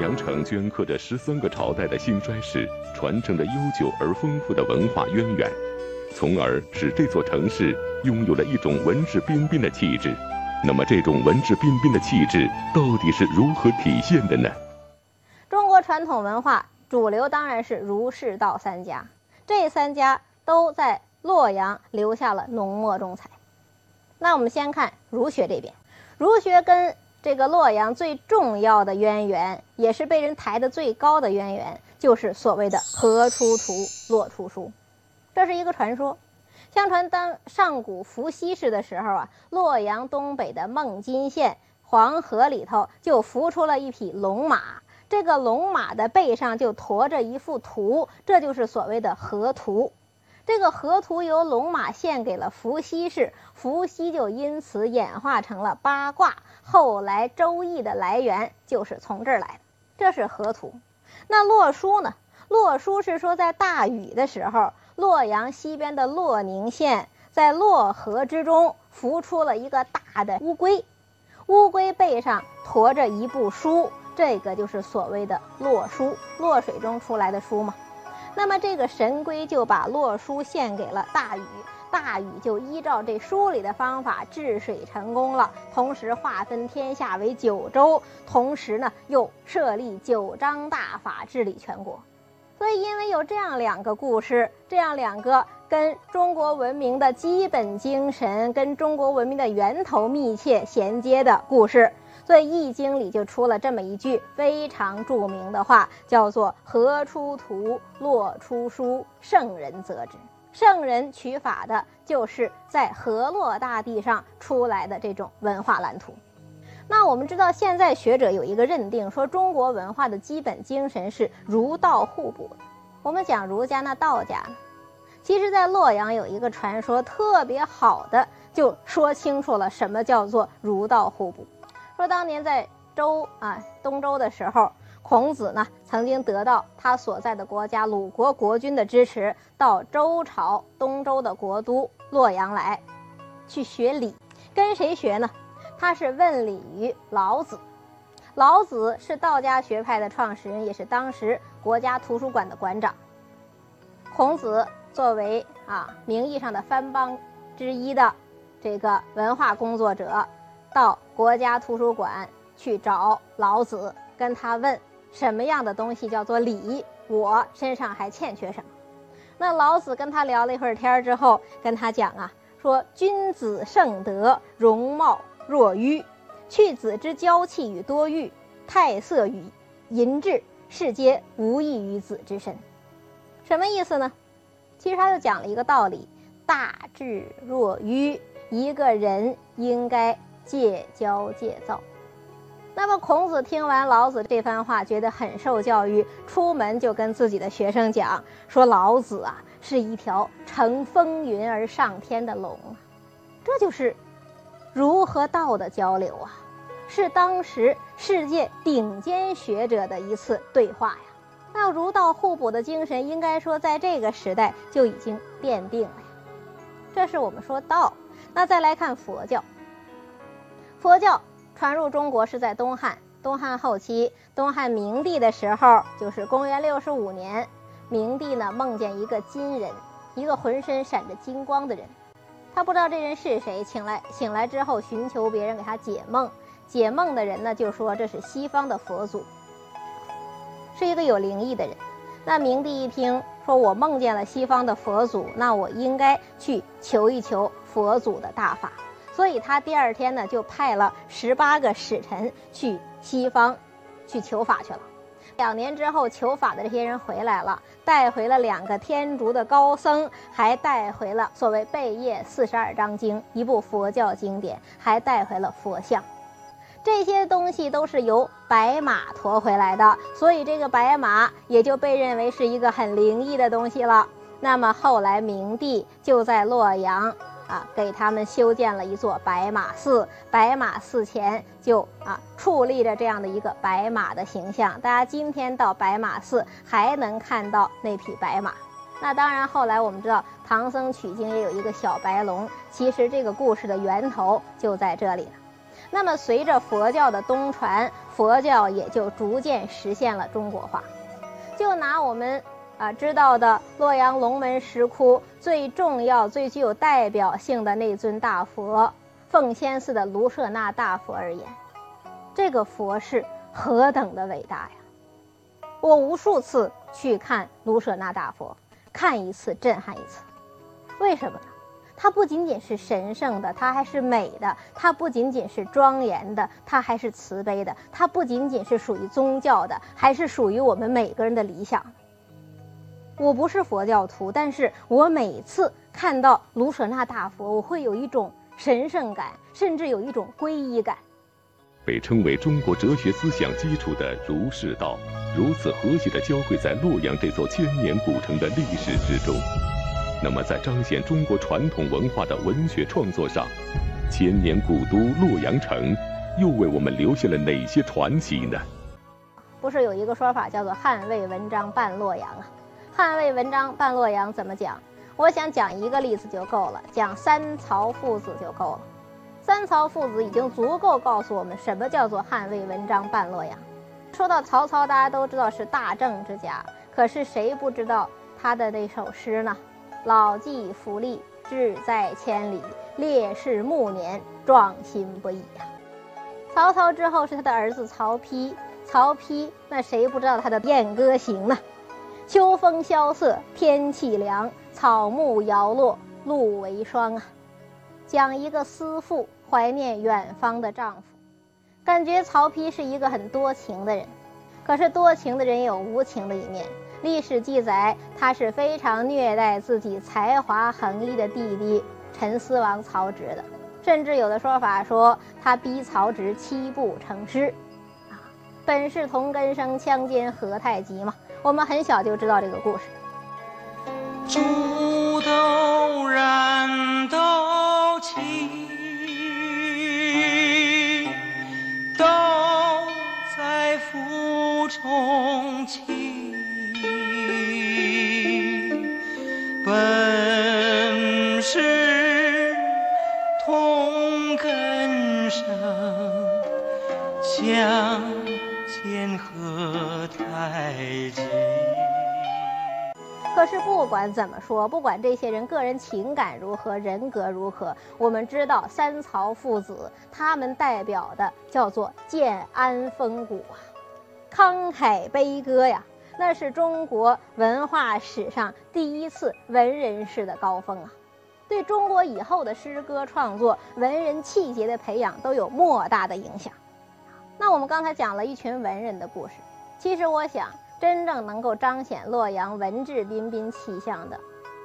阳城镌刻着十三个朝代的兴衰史，传承着悠久而丰富的文化渊源，从而使这座城市拥有了一种文质彬彬的气质。那么，这种文质彬彬的气质到底是如何体现的呢？中国传统文化主流当然是儒释道三家，这三家都在洛阳留下了浓墨重彩。那我们先看儒学这边，儒学跟这个洛阳最重要的渊源，也是被人抬得最高的渊源，就是所谓的“河出图，洛出书”，这是一个传说。相传当上古伏羲氏的时候啊，洛阳东北的孟津县黄河里头就浮出了一匹龙马，这个龙马的背上就驮着一幅图，这就是所谓的河图。这个河图由龙马献给了伏羲氏，伏羲就因此演化成了八卦。后来《周易》的来源就是从这儿来的，这是河图。那洛书呢？洛书是说在大禹的时候。洛阳西边的洛宁县，在洛河之中浮出了一个大的乌龟，乌龟背上驮着一部书，这个就是所谓的洛书，洛水中出来的书嘛。那么这个神龟就把洛书献给了大禹，大禹就依照这书里的方法治水成功了，同时划分天下为九州，同时呢又设立九章大法治理全国。所以，因为有这样两个故事，这样两个跟中国文明的基本精神、跟中国文明的源头密切衔接的故事，所以《易经》里就出了这么一句非常著名的话，叫做“河出图，洛出书，圣人则之”。圣人取法的就是在河洛大地上出来的这种文化蓝图。那我们知道，现在学者有一个认定，说中国文化的基本精神是儒道互补。我们讲儒家，那道家呢？其实，在洛阳有一个传说，特别好的就说清楚了什么叫做儒道互补。说当年在周啊东周的时候，孔子呢曾经得到他所在的国家鲁国国君的支持，到周朝东周的国都洛阳来，去学礼，跟谁学呢？他是问礼于老子，老子是道家学派的创始人，也是当时国家图书馆的馆长。孔子作为啊名义上的藩邦之一的这个文化工作者，到国家图书馆去找老子，跟他问什么样的东西叫做礼，我身上还欠缺什么？那老子跟他聊了一会儿天之后，跟他讲啊，说君子盛德，容貌。若愚，去子之娇气与多欲，态色与淫志，世皆无益于子之身。什么意思呢？其实他就讲了一个道理：大智若愚，一个人应该戒骄戒躁。那么孔子听完老子这番话，觉得很受教育，出门就跟自己的学生讲说：“老子啊，是一条乘风云而上天的龙！”这就是。儒和道的交流啊，是当时世界顶尖学者的一次对话呀。那儒道互补的精神，应该说在这个时代就已经奠定了呀。这是我们说道。那再来看佛教，佛教传入中国是在东汉，东汉后期，东汉明帝的时候，就是公元六十五年，明帝呢梦见一个金人，一个浑身闪着金光的人。他不知道这人是谁，请来醒来之后寻求别人给他解梦，解梦的人呢就说这是西方的佛祖，是一个有灵异的人。那明帝一听说我梦见了西方的佛祖，那我应该去求一求佛祖的大法，所以他第二天呢就派了十八个使臣去西方去求法去了。两年之后，求法的这些人回来了，带回了两个天竺的高僧，还带回了所谓《贝叶四十二章经》一部佛教经典，还带回了佛像。这些东西都是由白马驮回来的，所以这个白马也就被认为是一个很灵异的东西了。那么后来明帝就在洛阳。啊，给他们修建了一座白马寺，白马寺前就啊矗立着这样的一个白马的形象。大家今天到白马寺还能看到那匹白马。那当然，后来我们知道唐僧取经也有一个小白龙，其实这个故事的源头就在这里了。那么随着佛教的东传，佛教也就逐渐实现了中国化。就拿我们啊知道的洛阳龙门石窟最重要、最具有代表性的那尊大佛——奉先寺的卢舍那大佛而言，这个佛是何等的伟大呀！我无数次去看卢舍那大佛，看一次震撼一次。为什么呢？它不仅仅是神圣的，它还是美的；它不仅仅是庄严的，它还是慈悲的；它不仅仅是属于宗教的，还是属于我们每个人的理想。我不是佛教徒，但是我每次看到卢舍那大佛，我会有一种神圣感，甚至有一种皈依感。被称为中国哲学思想基础的儒释道。如此和谐地交汇在洛阳这座千年古城的历史之中，那么在彰显中国传统文化的文学创作上，千年古都洛阳城又为我们留下了哪些传奇呢？不是有一个说法叫做“汉魏文章半洛阳”啊？“汉魏文章半洛阳”怎么讲？我想讲一个例子就够了，讲三曹父子就够了。三曹父子已经足够告诉我们什么叫做“汉魏文章半洛阳”。说到曹操，大家都知道是大政之家，可是谁不知道他的那首诗呢？老骥伏枥，志在千里；烈士暮年，壮心不已呀。曹操之后是他的儿子曹丕，曹丕那谁不知道他的燕歌行呢？秋风萧瑟，天气凉，草木摇落，露为霜啊。讲一个思妇怀念远方的丈夫。感觉曹丕是一个很多情的人，可是多情的人有无情的一面。历史记载，他是非常虐待自己才华横溢的弟弟陈思王曹植的，甚至有的说法说他逼曹植七步成诗。啊，本是同根生，相煎何太急嘛。我们很小就知道这个故事。煮豆燃豆萁。重情，可是不管怎么说，不管这些人个人情感如何，人格如何，我们知道三曹父子，他们代表的叫做建安风骨啊。慷慨悲歌呀，那是中国文化史上第一次文人式的高峰啊，对中国以后的诗歌创作、文人气节的培养都有莫大的影响。那我们刚才讲了一群文人的故事，其实我想，真正能够彰显洛阳文质彬彬气象的，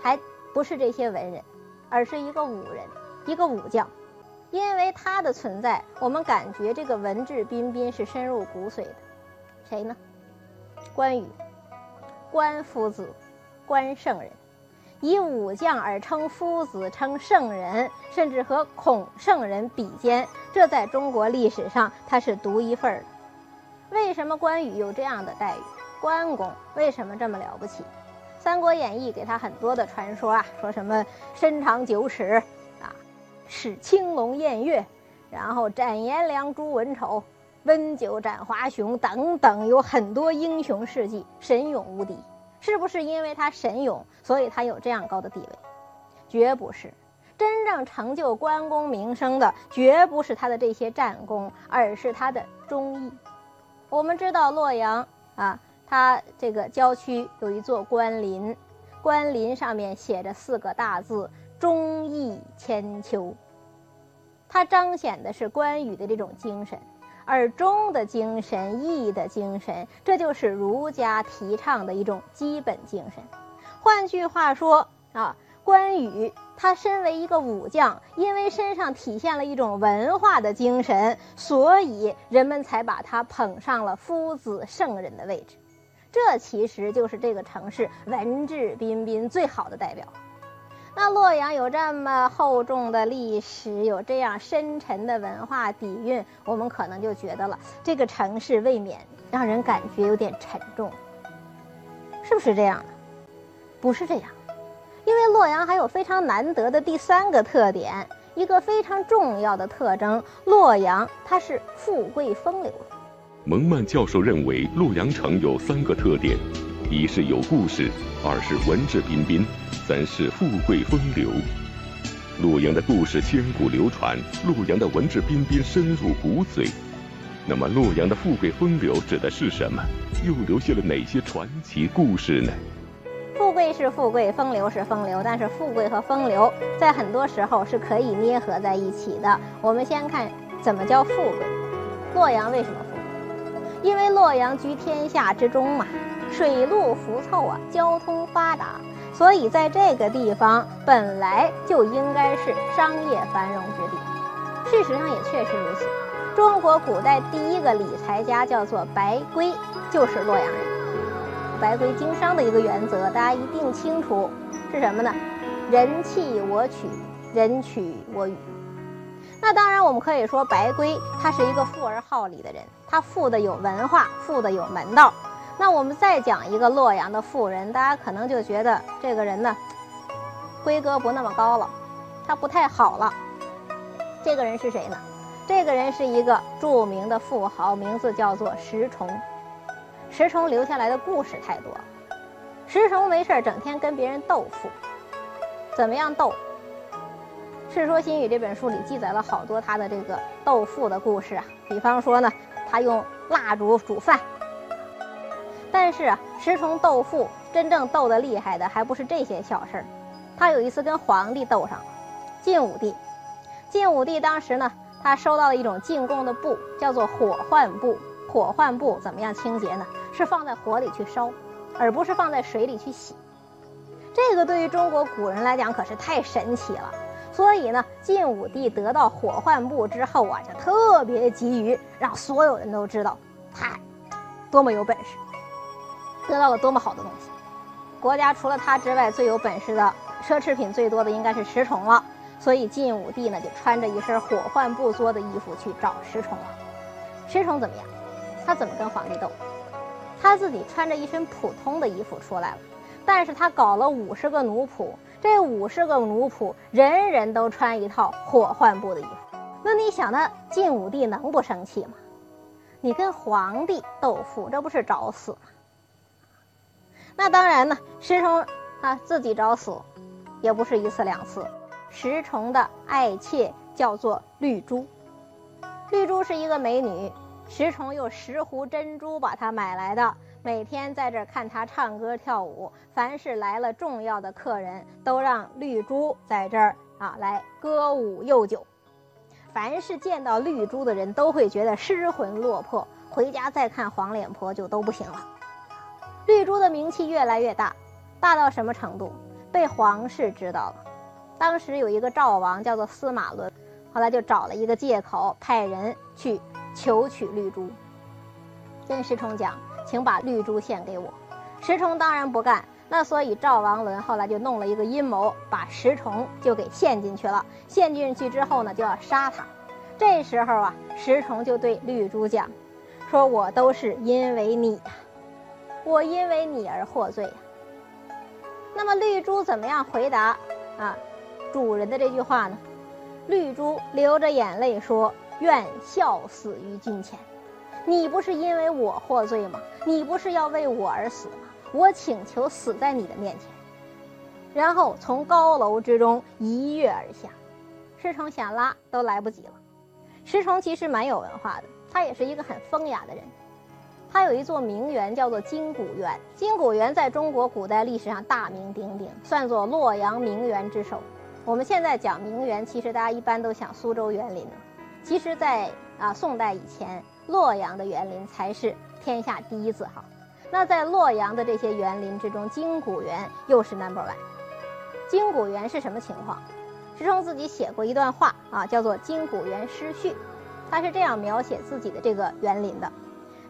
还不是这些文人，而是一个武人，一个武将，因为他的存在，我们感觉这个文质彬彬是深入骨髓的。谁呢？关羽，关夫子，关圣人，以武将而称夫子，称圣人，甚至和孔圣人比肩，这在中国历史上他是独一份儿的。为什么关羽有这样的待遇？关公为什么这么了不起？《三国演义》给他很多的传说啊，说什么身长九尺啊，使青龙偃月，然后斩颜良、诛文丑。温酒斩华雄等等，有很多英雄事迹，神勇无敌。是不是因为他神勇，所以他有这样高的地位？绝不是。真正成就关公名声的，绝不是他的这些战功，而是他的忠义。我们知道洛阳啊，它这个郊区有一座关林，关林上面写着四个大字“忠义千秋”，它彰显的是关羽的这种精神。而忠的精神、义的精神，这就是儒家提倡的一种基本精神。换句话说啊，关羽他身为一个武将，因为身上体现了一种文化的精神，所以人们才把他捧上了夫子圣人的位置。这其实就是这个城市文质彬彬最好的代表。那洛阳有这么厚重的历史，有这样深沉的文化底蕴，我们可能就觉得了这个城市未免让人感觉有点沉重，是不是这样？不是这样，因为洛阳还有非常难得的第三个特点，一个非常重要的特征：洛阳它是富贵风流。蒙曼教授认为，洛阳城有三个特点：一是有故事，二是文质彬彬，三是富贵风流。洛阳的故事千古流传，洛阳的文质彬彬深入骨髓。那么，洛阳的富贵风流指的是什么？又留下了哪些传奇故事呢？富贵是富贵，风流是风流，但是富贵和风流在很多时候是可以捏合在一起的。我们先看怎么叫富贵。洛阳为什么？因为洛阳居天下之中嘛，水陆浮凑啊，交通发达，所以在这个地方本来就应该是商业繁荣之地。事实上也确实如此。中国古代第一个理财家叫做白圭，就是洛阳人。白圭经商的一个原则，大家一定清楚是什么呢？人弃我取，人取我予。那当然，我们可以说白圭他是一个富而好礼的人，他富的有文化，富的有门道。那我们再讲一个洛阳的富人，大家可能就觉得这个人呢，规格不那么高了，他不太好了。这个人是谁呢？这个人是一个著名的富豪，名字叫做石崇。石崇留下来的故事太多。石崇没事整天跟别人斗富，怎么样斗？《世说新语》这本书里记载了好多他的这个斗富的故事啊。比方说呢，他用蜡烛煮饭。但是啊，石崇斗富真正斗得厉害的还不是这些小事儿。他有一次跟皇帝斗上了，晋武帝。晋武帝当时呢。他收到了一种进贡的布，叫做火浣布。火浣布怎么样清洁呢？是放在火里去烧，而不是放在水里去洗。这个对于中国古人来讲可是太神奇了。所以呢，晋武帝得到火浣布之后啊，就特别急于让所有人都知道他多么有本事，得到了多么好的东西。国家除了他之外，最有本事的、奢侈品最多的应该是石崇了。所以晋武帝呢，就穿着一身火浣布做的衣服去找石崇了。石崇怎么样？他怎么跟皇帝斗？他自己穿着一身普通的衣服出来了，但是他搞了五十个奴仆，这五十个奴仆人人都穿一套火浣布的衣服。那你想，那晋武帝能不生气吗？你跟皇帝斗富，这不是找死吗？那当然呢，石崇啊自己找死，也不是一次两次。石崇的爱妾叫做绿珠，绿珠是一个美女，石崇用十斛珍珠把她买来的，每天在这看她唱歌跳舞。凡是来了重要的客人，都让绿珠在这儿啊来歌舞诱酒。凡是见到绿珠的人都会觉得失魂落魄，回家再看黄脸婆就都不行了。绿珠的名气越来越大，大到什么程度？被皇室知道了。当时有一个赵王叫做司马伦，后来就找了一个借口，派人去求娶绿珠，跟石崇讲，请把绿珠献给我。石崇当然不干，那所以赵王伦后来就弄了一个阴谋，把石崇就给陷进去了。陷进去之后呢，就要杀他。这时候啊，石崇就对绿珠讲，说我都是因为你呀，我因为你而获罪呀。那么绿珠怎么样回答啊？主人的这句话呢，绿珠流着眼泪说：“愿笑死于君前。你不是因为我获罪吗？你不是要为我而死吗？我请求死在你的面前。”然后从高楼之中一跃而下。石崇想拉都来不及了。石崇其实蛮有文化的，他也是一个很风雅的人。他有一座名园叫做金谷园，金谷园在中国古代历史上大名鼎鼎，算作洛阳名园之首。我们现在讲名园，其实大家一般都想苏州园林呢。其实，在啊宋代以前，洛阳的园林才是天下第一字号。那在洛阳的这些园林之中，金谷园又是 number one。金谷园是什么情况？石崇自己写过一段话啊，叫做《金谷园诗序》，他是这样描写自己的这个园林的。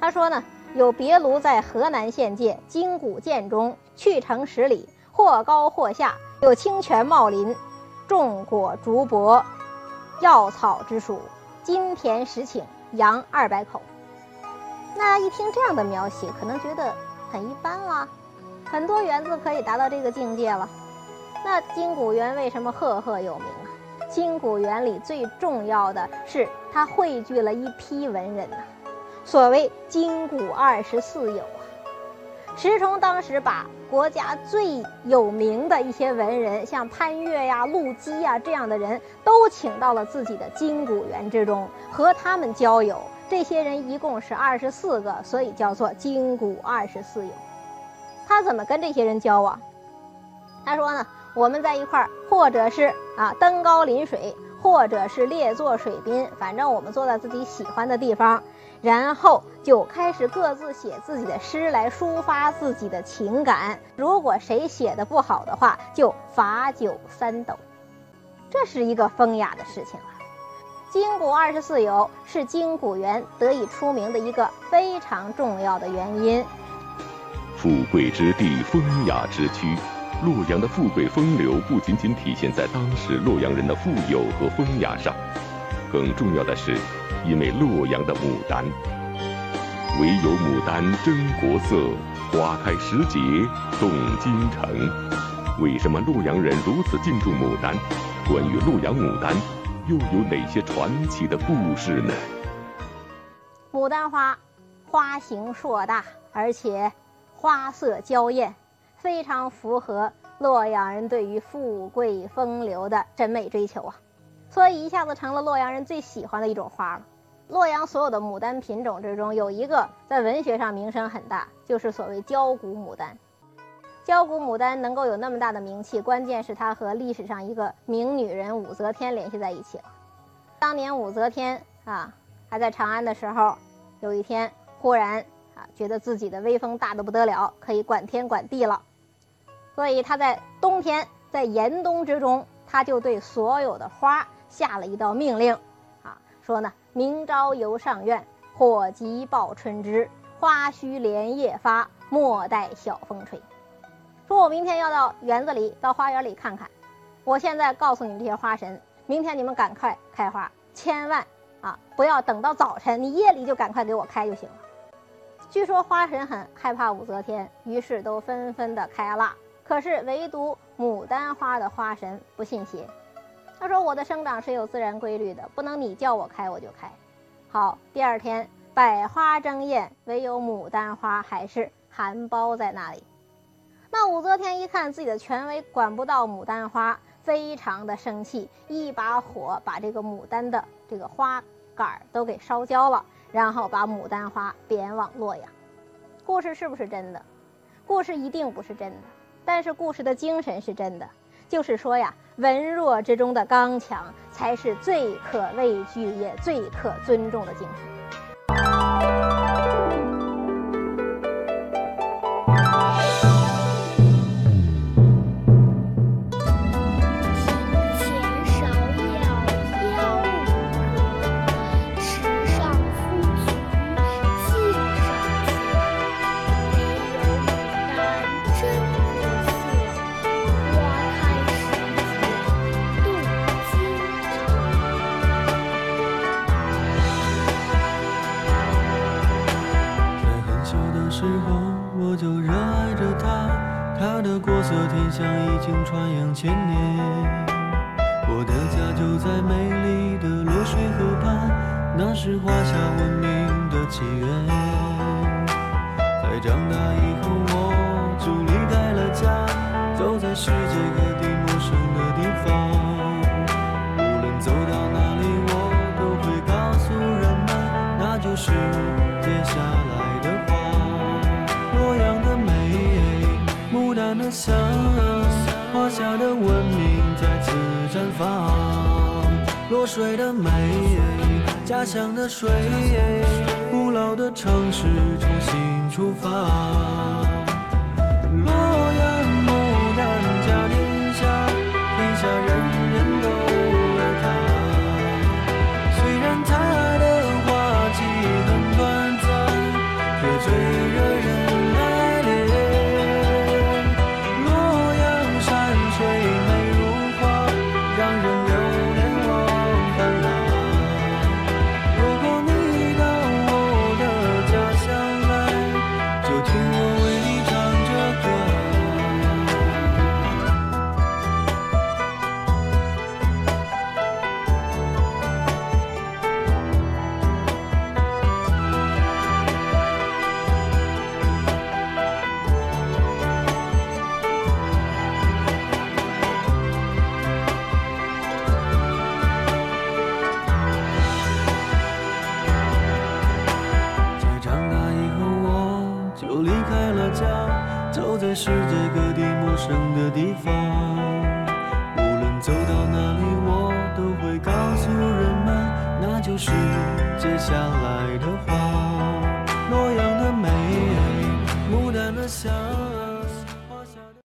他说呢，有别庐在河南县界金谷涧中，去城十里，或高或下，有清泉茂林。种果竹柏，药草之属，金田十顷，羊二百口。那一听这样的描写，可能觉得很一般啦。很多园子可以达到这个境界了。那金谷园为什么赫赫有名啊？金谷园里最重要的是，它汇聚了一批文人呐，所谓金谷二十四友啊。石崇当时把国家最有名的一些文人，像潘岳呀、陆机呀这样的人都请到了自己的金谷园之中，和他们交友。这些人一共是二十四个，所以叫做金谷二十四友。他怎么跟这些人交往？他说呢，我们在一块儿，或者是啊登高临水，或者是列坐水滨，反正我们坐在自己喜欢的地方，然后就开始各自写自己的诗来抒发自己的情感。如果谁写的不好的话，就罚酒三斗。这是一个风雅的事情啊。金谷二十四友是金谷园得以出名的一个非常重要的原因。富贵之地，风雅之区。洛阳的富贵风流不仅仅体现在当时洛阳人的富有和风雅上，更重要的是，因为洛阳的牡丹。唯有牡丹真国色，花开时节动京城。为什么洛阳人如此敬重牡丹？关于洛阳牡丹，又有哪些传奇的故事呢？牡丹花，花形硕大，而且花色娇艳。非常符合洛阳人对于富贵风流的审美追求啊，所以一下子成了洛阳人最喜欢的一种花了。洛阳所有的牡丹品种之中，有一个在文学上名声很大，就是所谓焦骨牡丹。焦骨牡丹能够有那么大的名气，关键是它和历史上一个名女人武则天联系在一起了。当年武则天啊还在长安的时候，有一天忽然啊觉得自己的威风大得不得了，可以管天管地了。所以他在冬天，在严冬之中，他就对所有的花下了一道命令，啊，说呢：明朝游上苑，火急报春枝，花须连夜发，莫待晓风吹。说我明天要到园子里，到花园里看看。我现在告诉你们这些花神，明天你们赶快开花，千万啊不要等到早晨，你夜里就赶快给我开就行了。据说花神很害怕武则天，于是都纷纷的开了。可是唯独牡丹花的花神不信邪，他说：“我的生长是有自然规律的，不能你叫我开我就开。”好，第二天百花争艳，唯有牡丹花还是含苞在那里。那武则天一看自己的权威管不到牡丹花，非常的生气，一把火把这个牡丹的这个花杆都给烧焦了，然后把牡丹花贬往洛阳。故事是不是真的？故事一定不是真的。但是故事的精神是真的，就是说呀，文弱之中的刚强，才是最可畏惧也最可尊重的精神。在美丽的洛水河畔那是华夏文明的起源。在长大以后水的美，家乡的水，古老的城市重新出发。